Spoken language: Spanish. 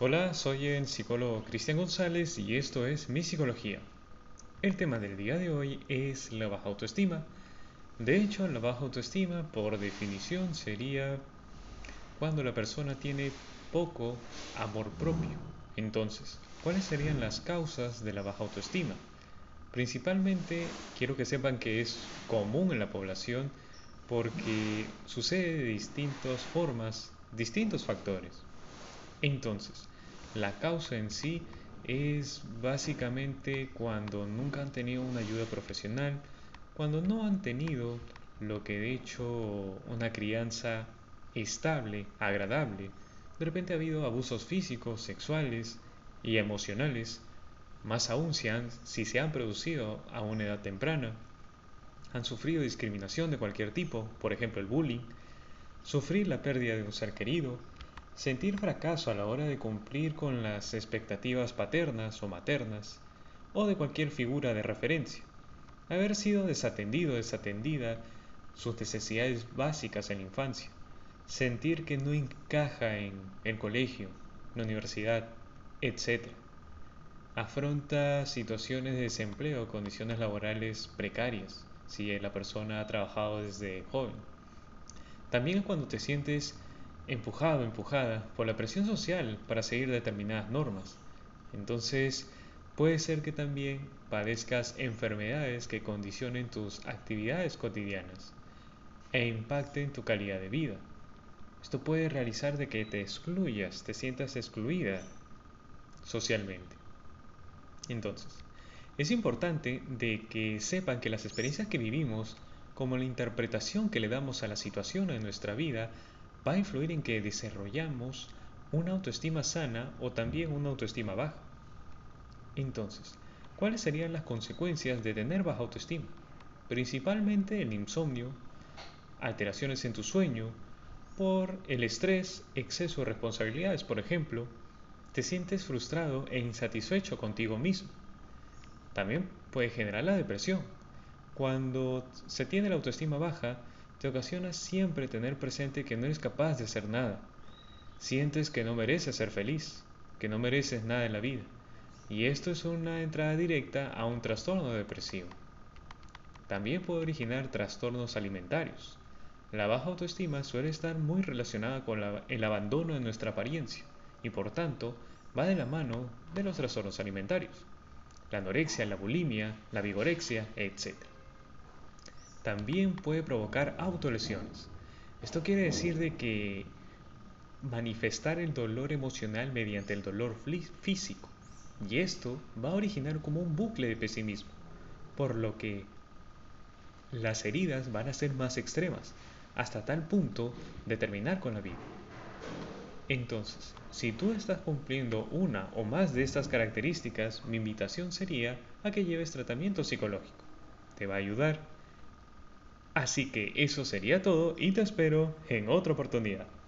Hola, soy el psicólogo Cristian González y esto es Mi Psicología. El tema del día de hoy es la baja autoestima. De hecho, la baja autoestima, por definición, sería cuando la persona tiene poco amor propio. Entonces, ¿cuáles serían las causas de la baja autoestima? Principalmente, quiero que sepan que es común en la población porque sucede de distintas formas, distintos factores. Entonces, la causa en sí es básicamente cuando nunca han tenido una ayuda profesional, cuando no han tenido lo que de hecho una crianza estable, agradable. De repente ha habido abusos físicos, sexuales y emocionales, más aún si, si se han producido a una edad temprana. Han sufrido discriminación de cualquier tipo, por ejemplo el bullying, sufrir la pérdida de un ser querido, Sentir fracaso a la hora de cumplir con las expectativas paternas o maternas, o de cualquier figura de referencia. Haber sido desatendido desatendida sus necesidades básicas en la infancia. Sentir que no encaja en el colegio, la universidad, etc. Afronta situaciones de desempleo o condiciones laborales precarias si la persona ha trabajado desde joven. También cuando te sientes empujado, empujada por la presión social para seguir determinadas normas. Entonces, puede ser que también padezcas enfermedades que condicionen tus actividades cotidianas e impacten tu calidad de vida. Esto puede realizar de que te excluyas, te sientas excluida socialmente. Entonces, es importante de que sepan que las experiencias que vivimos, como la interpretación que le damos a la situación en nuestra vida, va a influir en que desarrollamos una autoestima sana o también una autoestima baja. Entonces, ¿cuáles serían las consecuencias de tener baja autoestima? Principalmente el insomnio, alteraciones en tu sueño, por el estrés, exceso de responsabilidades, por ejemplo, te sientes frustrado e insatisfecho contigo mismo. También puede generar la depresión. Cuando se tiene la autoestima baja, te ocasiona siempre tener presente que no eres capaz de hacer nada. Sientes que no mereces ser feliz, que no mereces nada en la vida. Y esto es una entrada directa a un trastorno depresivo. También puede originar trastornos alimentarios. La baja autoestima suele estar muy relacionada con el abandono de nuestra apariencia y por tanto va de la mano de los trastornos alimentarios. La anorexia, la bulimia, la vigorexia, etc también puede provocar autolesiones. Esto quiere decir de que manifestar el dolor emocional mediante el dolor físico. Y esto va a originar como un bucle de pesimismo, por lo que las heridas van a ser más extremas, hasta tal punto de terminar con la vida. Entonces, si tú estás cumpliendo una o más de estas características, mi invitación sería a que lleves tratamiento psicológico. Te va a ayudar Así que eso sería todo y te espero en otra oportunidad.